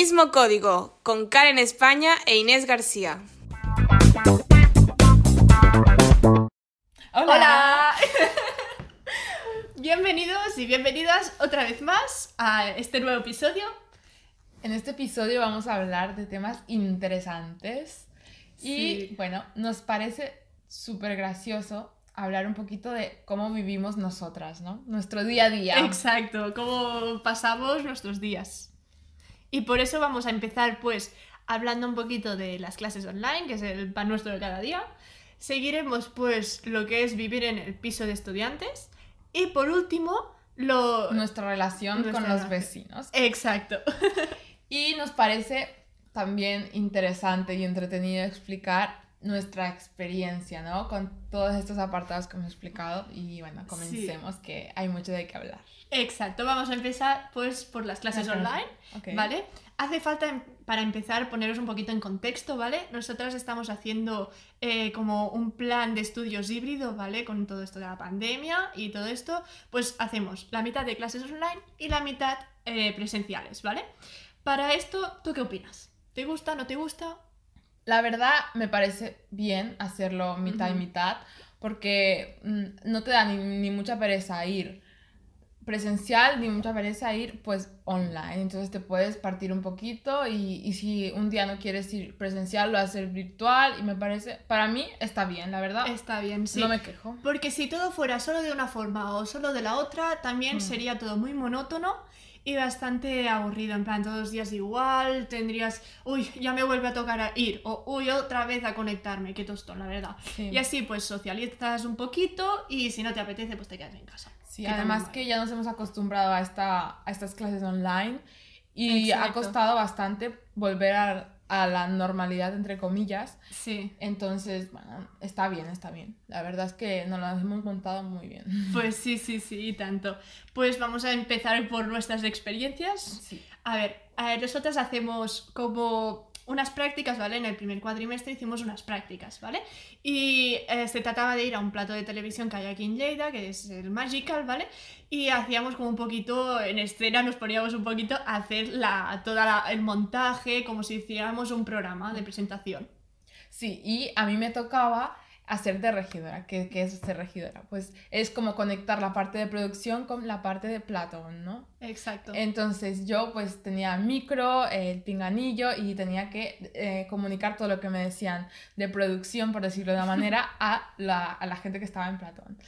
mismo código con Karen España e Inés García. Hola. Bienvenidos y bienvenidas otra vez más a este nuevo episodio. En este episodio vamos a hablar de temas interesantes y Sí. bueno, nos parece súper gracioso hablar un poquito de cómo vivimos nosotras, ¿no? Nuestro día a día. Exacto, cómo pasamos nuestros días. Y por eso vamos a empezar pues hablando un poquito de las clases online, que es el pan nuestro de cada día. Seguiremos pues lo que es vivir en el piso de estudiantes. Y por último, lo... Nuestra relación Nuestra con los vecinos. Exacto. Y nos parece también interesante y entretenido explicar nuestra experiencia, ¿no? Con todos estos apartados que hemos explicado y bueno, comencemos que hay mucho de qué hablar. Exacto, vamos a empezar pues por las clases Las clases. online, Ok. ¿vale? Hace falta em- para empezar poneros un poquito en contexto, ¿vale? Nosotras estamos haciendo eh, como un plan de estudios híbrido, ¿vale? Con todo esto de la pandemia y todo esto, pues hacemos la mitad de clases online y la mitad eh, presenciales, ¿vale? Para esto, ¿tú qué opinas? ¿Te gusta, no te gusta? La verdad me parece bien hacerlo mitad y mitad porque mm, no te da ni, ni mucha pereza ir presencial ni mucha pereza ir pues online. Entonces te puedes partir un poquito y, y si un día no quieres ir presencial lo haces virtual y me parece, para mí está bien, la verdad. Está bien, sí. No me quejo. Porque si todo fuera solo de una forma o solo de la otra, también Mm. sería todo muy monótono y bastante aburrido. En plan, todos los días igual, tendrías, uy, ya me vuelve a tocar a ir, o uy, otra vez a conectarme, qué tostón, la verdad. Sí. Y así pues socializas un poquito y si no te apetece, pues te quedas en casa. Sí, Que además que ya nos hemos acostumbrado a, esta, a estas clases online y ha costado bastante volver a, a la normalidad, entre comillas. Sí. Entonces, bueno, está bien, está bien. La verdad es que nos lo hemos montado muy bien. Pues sí, sí, sí, y tanto. Pues vamos a empezar por nuestras experiencias. Sí. A ver, a ver, nosotras hacemos como unas prácticas, ¿vale? En el primer cuatrimestre hicimos unas prácticas, ¿vale? Y eh, se trataba de ir a un plato de televisión que hay aquí en Lleida, que es el Magical, ¿vale? Y hacíamos como un poquito, en escena nos poníamos un poquito a hacer la, todo el montaje, como si hiciéramos un programa de presentación. Sí, y a mí me tocaba hacer de regidora. ¿Qué, qué es ser regidora? Pues es como conectar la parte de producción con la parte de platón, ¿no? Exacto. Entonces yo pues tenía micro, el pinganillo y tenía que eh, comunicar todo lo que me decían de producción, por decirlo de una manera, a la, a la gente que estaba en Platón.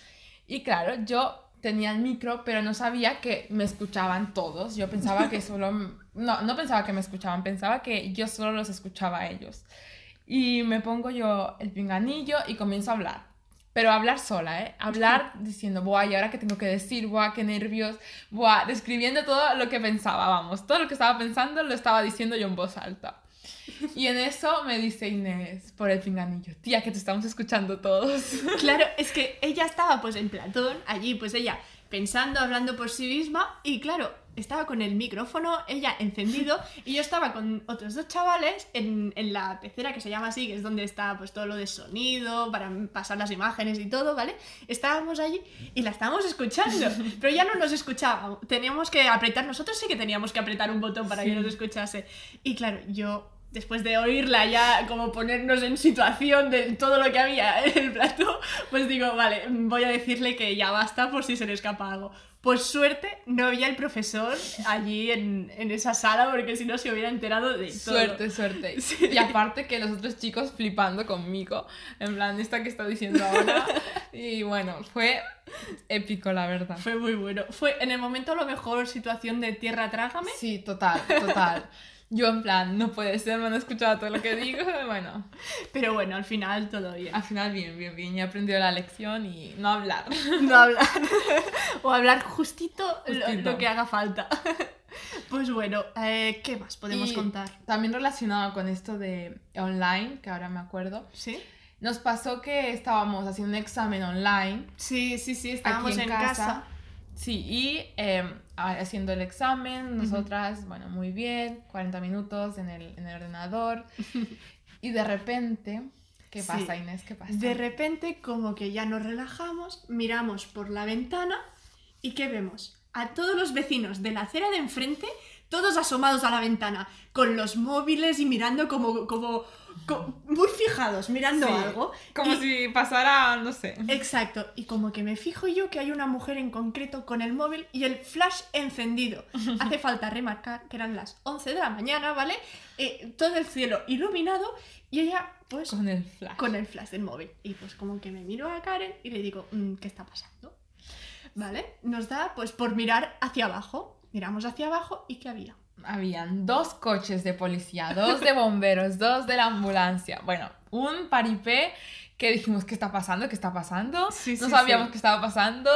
Y claro, yo tenía el micro, pero no sabía que me escuchaban todos. Yo pensaba que solo... No, no pensaba que me escuchaban, pensaba que yo solo los escuchaba a ellos. Y me pongo yo el pinganillo y comienzo a hablar. Pero hablar sola, ¿eh? Hablar diciendo, buah, ¿y ahora qué tengo que decir? Buah, qué nervios. Buah, describiendo todo lo que pensaba, vamos. Todo lo que estaba pensando lo estaba diciendo yo en voz alta. Y en eso me dice Inés por el pinganillo, tía, que te estamos escuchando todos. Claro, es que ella estaba pues en Platón, allí pues ella pensando, hablando por sí misma y claro, estaba con el micrófono, ella encendido y yo estaba con otros dos chavales en, en la pecera que se llama así, que es donde está pues todo lo de sonido, para pasar las imágenes y todo, ¿vale? Estábamos allí y la estábamos escuchando, pero ya no nos escuchaba, teníamos que apretar, nosotros sí que teníamos que apretar un botón para que nos escuchase. Y claro, yo después de oírla ya como ponernos en situación de todo lo que había en el plato, pues digo, vale, voy a decirle que ya basta por si se le escapa algo. Pues suerte, no había el profesor allí en, en esa sala porque si no se hubiera enterado de todo. Suerte, suerte. Sí. Y aparte que los otros chicos flipando conmigo, en plan, esta que está diciendo ahora. Y bueno, fue épico, la verdad. Fue muy bueno. Fue en el momento a lo mejor situación de tierra trágame. Sí, total, total. Yo en plan, no puede ser, me han escuchado todo lo que digo. Bueno, Pero bueno, al final todo bien. al final bien, bien, bien. Ya he aprendido la lección y no hablar. No hablar. o hablar justito, lo- Justito. Lo, que haga falta. pues bueno, eh, ¿qué más podemos Y contar? También relacionado con esto de online, que ahora me acuerdo, ¿Sí? nos pasó que estábamos haciendo un examen online Sí, sí, sí, estábamos en, en, casa. casa. Sí, y eh, haciendo el examen, nosotras, bueno, muy bien, 40 minutos en el, en el ordenador. y de repente, ¿qué Sí. pasa, Inés? ¿Qué pasa? De repente, como que ya nos relajamos, miramos por la ventana y ¿qué vemos? a todos los vecinos de la acera de enfrente, todos asomados a la ventana, con los móviles y mirando como, como, co- muy fijados, mirando Sí, algo. Como Y- si pasara, no sé. Exacto, y como que me fijo yo que hay una mujer en concreto con el móvil y el flash encendido. Hace falta remarcar que eran las 11 de la mañana, ¿vale? Eh, todo el cielo iluminado y ella pues Con el flash. con el flash del móvil. Y pues como que me miro a Karen y le digo, "Mm, ¿qué está pasando? ¿Vale? Nos da pues por mirar hacia abajo. Miramos hacia abajo y ¿qué había? Habían dos coches de policía, dos de bomberos, dos de la ambulancia. Bueno, un paripé que dijimos, ¿qué está pasando? ¿Qué está pasando? Sí, no sí, sabíamos sí. qué estaba pasando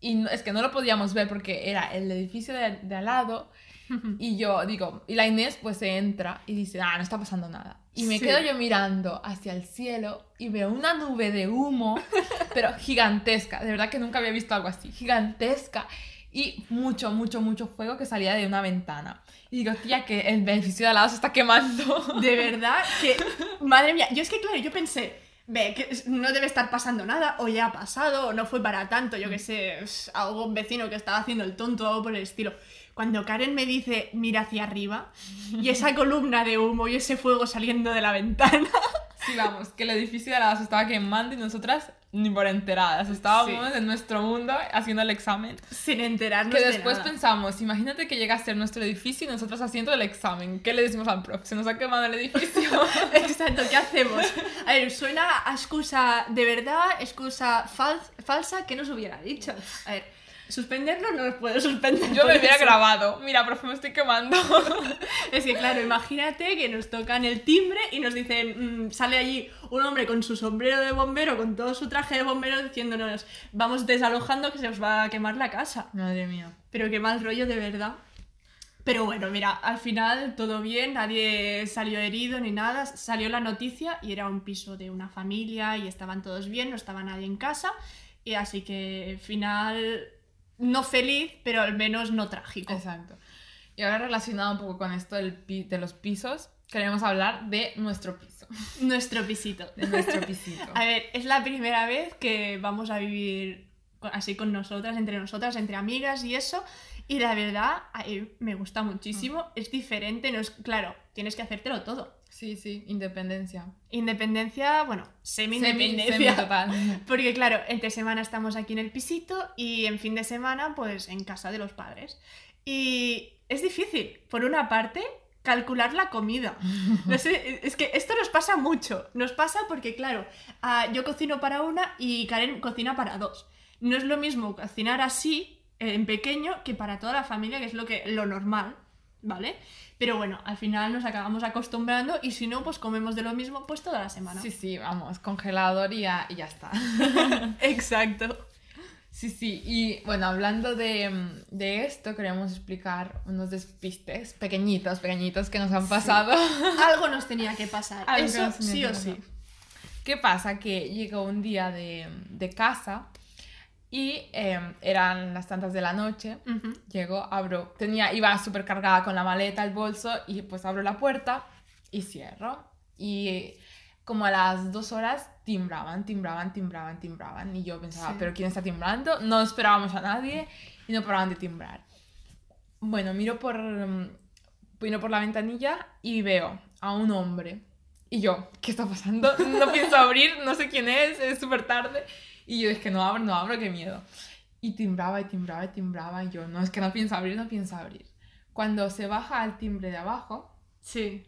y no- es que no lo podíamos ver porque era el edificio de, de al lado y yo digo, y la Inés pues se entra y dice, ah, no está pasando nada. Y me Sí. quedo yo mirando hacia el cielo y veo una nube de humo, pero gigantesca. De verdad que nunca había visto algo así, gigantesca. Y mucho, mucho, mucho fuego que salía de una ventana. Y digo, tía, que el edificio de al lado se está quemando. De verdad que, madre mía, yo es que claro, yo pensé, ve, que no debe estar pasando nada, o ya ha pasado, o no fue para tanto, yo que sé, es algún vecino que estaba haciendo el tonto o algo por el estilo. Cuando Karen me dice, mira hacia arriba, y esa columna de humo y ese fuego saliendo de la ventana, Sí, vamos, que el edificio de lado se estaba quemando y nosotras ni por enteradas. Estábamos en nuestro mundo haciendo el examen. sin enterarnos Que de después nada. pensamos, imagínate que llega a ser nuestro edificio y nosotros haciendo el examen. ¿Qué le decimos al profe? Se nos ha quemado el edificio. Exacto, ¿qué hacemos? A ver, suena a excusa de verdad, excusa fal- falsa que nos hubiera dicho. A ver, suspenderlo no nos puede suspender. Yo me por hubiera grabado. Mira, profe, me estoy quemando. Es que claro, imagínate que nos tocan el timbre y nos dicen, mm, sale allí un hombre con su sombrero de bombero, con todo su traje de bombero, diciéndonos, vamos desalojando que se os va a quemar la casa. Madre mía. Pero qué mal rollo de verdad. Pero bueno, mira, al final todo bien, nadie salió herido ni nada, salió la noticia y era un piso de una familia y estaban todos bien, no estaba nadie en casa, y así que final no feliz, pero al menos no trágico. Exacto. Y ahora relacionado un poco con esto del de los pisos, queremos hablar de nuestro piso. Nuestro pisito. De nuestro pisito. A ver, es la primera vez que vamos a vivir así con nosotras, entre nosotras, entre amigas y eso. Y la verdad, ay, me gusta muchísimo. Es diferente, no es claro, tienes que hacértelo todo. Sí, sí, independencia. Independencia, bueno, Semi, semi-independencia. semi total. Porque claro, entre semana estamos aquí en el pisito y en fin de semana, pues en casa de los padres. Y es difícil, por una parte, calcular la comida. No sé, es que esto nos pasa mucho. Nos pasa porque, claro, ah, yo cocino para una y Karen cocina para dos. No es lo mismo cocinar así, en pequeño, que para toda la familia, que es lo, que, lo normal, ¿vale? Pero bueno, al final nos acabamos acostumbrando y si no, pues comemos de lo mismo pues toda la semana. Sí, sí, vamos, congelador y ya, y ya está. Exacto. Sí, sí, y bueno, hablando de, de esto, queremos explicar unos despistes pequeñitos, pequeñitos que nos han pasado. Algo nos tenía que pasar. Algo Eso sí o sí. ¿Qué pasa? Que llegó un día de, de casa y em, eran las tantas de la noche. Ujú. Llego, abro, tenía, iba súper cargada con la maleta, el bolso y pues abro la puerta y cierro. Y como a las dos horas timbraban, timbraban, timbraban, timbraban. Y yo pensaba, Sí. ¿pero quién está timbrando? No esperábamos a nadie y no paraban de timbrar. Bueno, miro por, mm, miro por la ventanilla y veo a un hombre. Y yo, ¿qué está pasando? No pienso abrir, no sé quién es, es súper tarde. Y yo, es que no abro, no abro, qué miedo. Y timbraba y timbraba y timbraba. Y yo, no, es que no pienso abrir, no pienso abrir. Cuando se baja al timbre de abajo, Sí.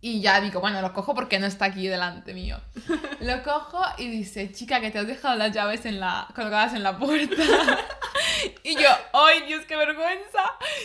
y ya digo, bueno, lo cojo porque no está aquí delante mío. Lo cojo y dice, chica, que te has dejado las llaves en la, colgadas en la puerta. y yo, ¡ay, Dios, qué vergüenza!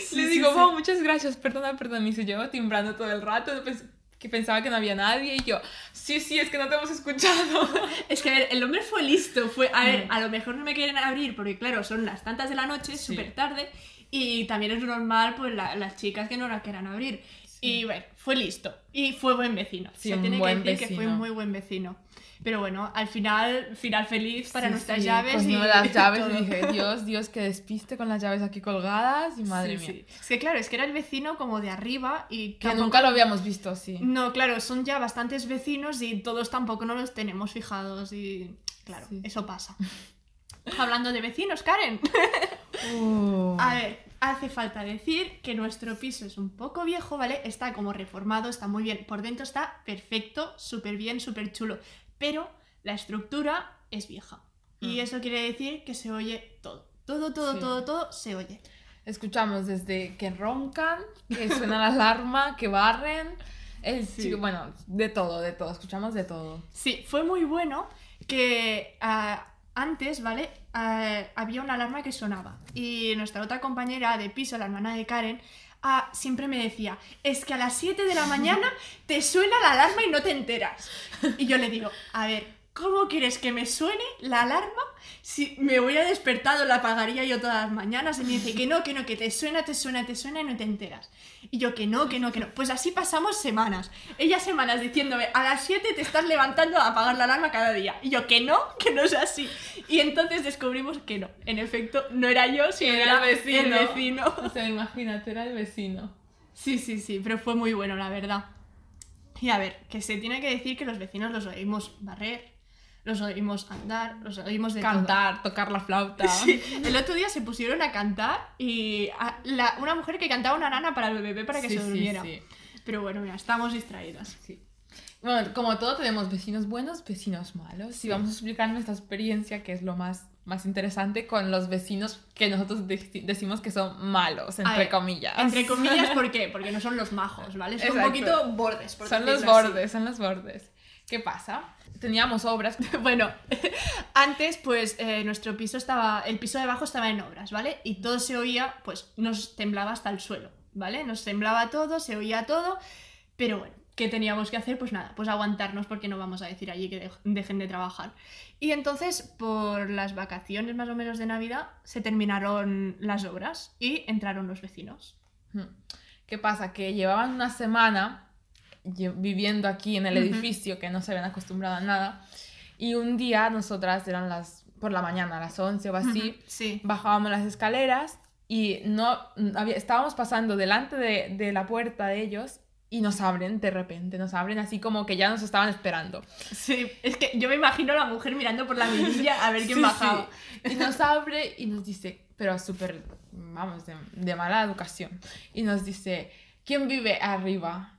Sí, Le sí, digo, sí. "Wow, muchas gracias, perdona, perdona. Y se llevo timbrando todo el rato, pens- que pensaba que no había nadie. Y yo, sí, sí, es que no te hemos escuchado. Es que a ver, el hombre fue listo. Fue, a ver, Mm. a lo mejor no me quieren abrir porque, claro, son las tantas de la noche, Sí. súper tarde. Y también es normal, pues, la- las chicas que no la quieran abrir. Y bueno, fue listo. Y fue buen vecino. Sí, Se tiene que decir que fue vecino. muy buen vecino. Pero bueno, al final, final feliz para Sí, nuestras sí, llaves. y cogimos las llaves y dije, Dios, Dios, que despiste con las llaves aquí colgadas. Y madre Sí, mía. sí. Es que claro, es que era el vecino como de arriba y Que tampoco- nunca lo habíamos visto así. No, claro, son ya bastantes vecinos y todos tampoco no los tenemos fijados y claro, Sí. eso pasa. Hablando de vecinos, Karen. Uh. A ver, hace falta decir que nuestro piso es un poco viejo, ¿vale? Está como reformado, está muy bien. Por dentro está perfecto, súper bien, súper chulo. Pero la estructura es vieja. Y Mm. eso quiere decir que se oye todo. Todo, todo, Sí. todo, todo se oye. Escuchamos desde que roncan, que suena la alarma, que barren. el Sí. chico- bueno, de todo, de todo. Escuchamos de todo. Sí, fue muy bueno que ah, antes, ¿vale? Ah, había una alarma que sonaba y nuestra otra compañera de piso, la hermana de Karen, ah, siempre me decía, es que a las 7 de la mañana te suena la alarma y no te enteras. Y yo le digo, a ver, ¿cómo quieres que me suene la alarma si me hubiera despertado, la apagaría yo todas las mañanas? Y me dice que no, que no, que te suena, te suena, te suena y no te enteras. Y yo que no, que no, que no. Pues así pasamos semanas. Ella semanas diciéndome, a las 7 te estás levantando a apagar la alarma cada día. Y yo que no, que no es así. Y entonces descubrimos que no. En efecto, no era yo, sino era, el vecino. O sea, imagínate, era el vecino. Sí, sí, sí, pero fue muy bueno, la verdad. Y a ver, que se tiene que decir que los vecinos los oímos barrer, los oímos andar, los oímos de todo. Cantar, tocar la flauta. Sí, el otro día se pusieron a cantar y a- la- una mujer que cantaba una nana para el bebé para que Sí, se durmiera. sí. Pero bueno, mira, estamos distraídas. Sí. Bueno, como todo, tenemos vecinos buenos, vecinos malos. Y vamos a explicar nuestra experiencia, que es lo más, más interesante, con los vecinos que nosotros de- decimos que son malos, entre ver, comillas. Entre comillas, ¿por qué? Porque no son los majos, ¿vale? Son un Exacto. poquito bordes. por Son los así. bordes, son los bordes. ¿Qué pasa? Teníamos obras. Bueno, antes pues eh, nuestro piso estaba, el piso de abajo estaba en obras, ¿vale? Y todo se oía, pues nos temblaba hasta el suelo, ¿vale? Nos temblaba todo, se oía todo, pero bueno, ¿qué teníamos que hacer? Pues nada, pues aguantarnos porque no vamos a decir allí que dej- dejen de trabajar. Y entonces, por las vacaciones más o menos de Navidad, se terminaron las obras y entraron los vecinos. Hmm. ¿Qué pasa? Que llevaban una semana viviendo aquí en el edificio, que no se habían acostumbrado a nada. Y un día nosotras, eran las por la mañana, a las 11 o así, Sí. bajábamos las escaleras y no había- estábamos pasando delante de, de la puerta de ellos y nos abren de repente, nos abren así como que ya nos estaban esperando. Sí, es que yo me imagino a la mujer mirando por la mirilla a ver quién Sí, bajaba. sí. Y nos abre y nos dice, pero súper, vamos, de, de mala educación. Y nos dice, ¿quién vive arriba?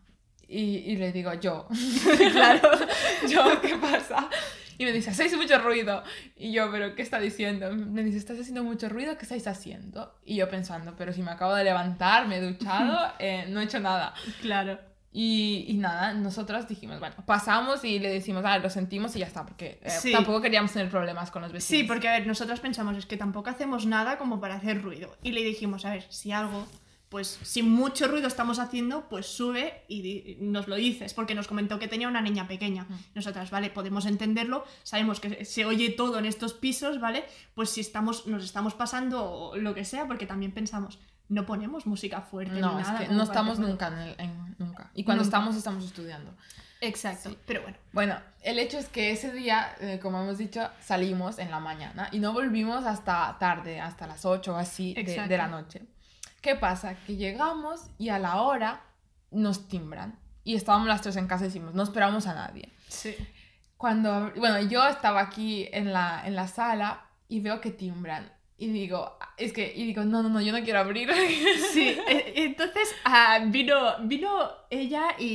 Y, y le digo, yo. claro, yo, ¿qué pasa? Y me dice, hacéis mucho ruido. Y yo, ¿pero qué está diciendo? Me dice, ¿estás haciendo mucho ruido? ¿Qué estáis haciendo? Y yo pensando, pero si me acabo de levantar, me he duchado, eh, no he hecho nada. Claro. Y, y nada, nosotros dijimos, bueno, pasamos y le decimos, ah, lo sentimos y ya está, porque eh, Sí. tampoco queríamos tener problemas con los vecinos. Sí, porque a ver, nosotros pensamos, es que tampoco hacemos nada como para hacer ruido. Y le dijimos, a ver, si algo, pues si mucho ruido estamos haciendo, pues sube y nos lo dices, porque nos comentó que tenía una niña pequeña. Nosotras, vale, podemos entenderlo, sabemos que se oye todo en estos pisos, ¿vale? Pues si estamos, nos estamos pasando o lo que sea, porque también pensamos, no ponemos música fuerte No, ni es nada. que no estamos nunca en, el- en- nunca. Y cuando Nunca. estamos, estamos estudiando. Exacto, Sí. pero bueno. Bueno, el hecho es que ese día, eh, como hemos dicho, salimos en la mañana y no volvimos hasta tarde, hasta las 8 o así de la noche. ¿Qué pasa? Que llegamos y a la hora nos timbran. Y estábamos las tres en casa y decimos, no esperamos a nadie. Sí. Cuando, bueno, yo estaba aquí en la, en la sala y veo que timbran. Y digo, es que, y digo, no, no, no, yo no quiero abrir. Sí, e- entonces ah, vino, vino ella y,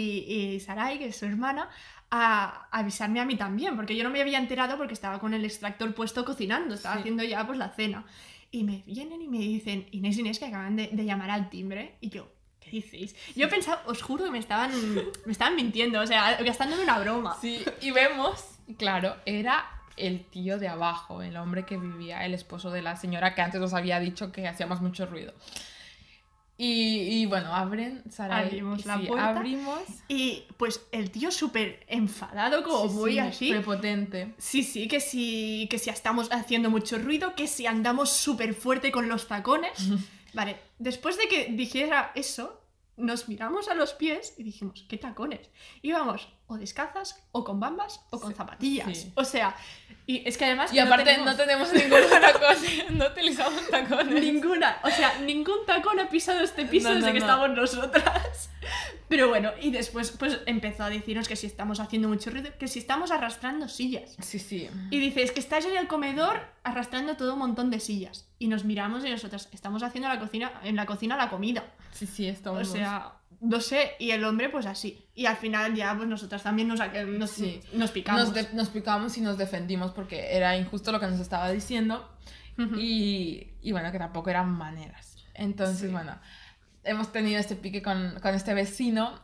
y Sarai, que es su hermana, a avisarme a mí también, porque yo no me había enterado porque estaba con el extractor puesto cocinando, estaba Sí. haciendo ya pues la cena. Y me vienen y me dicen, Inés, Inés, que acaban de, de llamar al timbre. Y yo, ¿qué dices? Yo pensaba, os juro que me estaban, me estaban mintiendo, o sea, gastándome una broma. Sí, y vemos, claro, era el tío de abajo, el hombre que vivía, el esposo de la señora que antes nos había dicho que hacíamos mucho ruido. Y, y bueno, abren, Sarai, Abrimos y la sí, puerta. abrimos. Y pues el tío súper enfadado, como Sí, muy sí, así. Prepotente. Sí, sí, que si, que si estamos haciendo mucho ruido, que si andamos súper fuerte con los tacones. Vale, después de que dijera eso, nos miramos a los pies y dijimos, ¿qué tacones? Íbamos o descalzas, o con bambas, o con Sí, zapatillas. sí. O sea, y es que además. Y aparte no tenemos ningún tacón, no utilizamos tacones. Ninguna, o sea, ningún tacón ha pisado este piso No, desde no, que no. estamos nosotras. Pero bueno, y después pues empezó a decirnos que si estamos haciendo mucho ruido, que si estamos arrastrando sillas. Sí, sí. Y dice, es que estáis en el comedor arrastrando todo un montón de sillas. Y nos miramos y nosotras estamos haciendo la cocina, en la cocina la comida. Sí, sí, O estamos. sea, no sé, y el hombre pues así. Y al final ya pues nosotras también nos, nos, Sí. nos picamos. nos, de- nos picamos y nos defendimos porque era injusto lo que nos estaba diciendo. Y, y bueno, que tampoco eran maneras. Entonces, Sí. bueno, hemos tenido este pique con, con este vecino,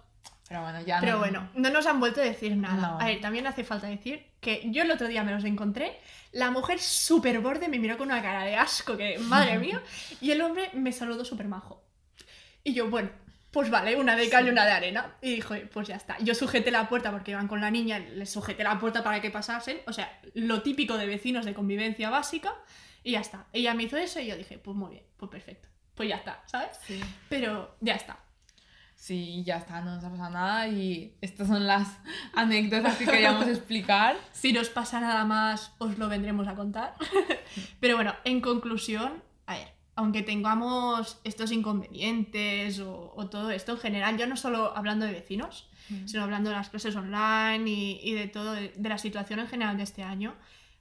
pero bueno, ya Pero no- bueno, no nos han vuelto a decir nada. No. A ver, también hace falta decir que yo el otro día me los encontré, la mujer súper borde me miró con una cara de asco, que madre mía, y el hombre me saludó súper majo. Y yo, bueno, pues vale, una de cal y una de arena. Y dijo, pues ya está. Yo sujeté la puerta porque iban con la niña, les sujeté la puerta para que pasasen, o sea, lo típico de vecinos de convivencia básica, y ya está. Ella me hizo eso y yo dije, pues muy bien, pues perfecto. Pues ya está, ¿sabes? Sí. Pero ya está. Sí, ya está, no nos ha pasado nada y estas son las anécdotas que queríamos explicar. Si nos pasa nada más, os lo vendremos a contar. Pero bueno, en conclusión, a ver, aunque tengamos estos inconvenientes o, o todo esto en general, yo no solo hablando de vecinos, sino hablando de las clases online y, y de todo, de, de la situación en general de este año,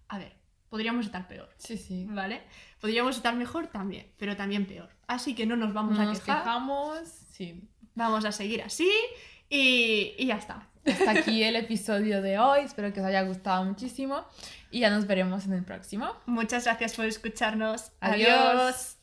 a ver, podríamos estar peor, Sí, sí. ¿vale? Podríamos estar mejor también, pero también peor. Así que no nos vamos No a nos quejar, quejamos. Sí. vamos a seguir así y, y ya está. Hasta aquí el episodio de hoy. Espero que os haya gustado muchísimo y ya nos veremos en el próximo. Muchas gracias por escucharnos. Adiós. Adiós.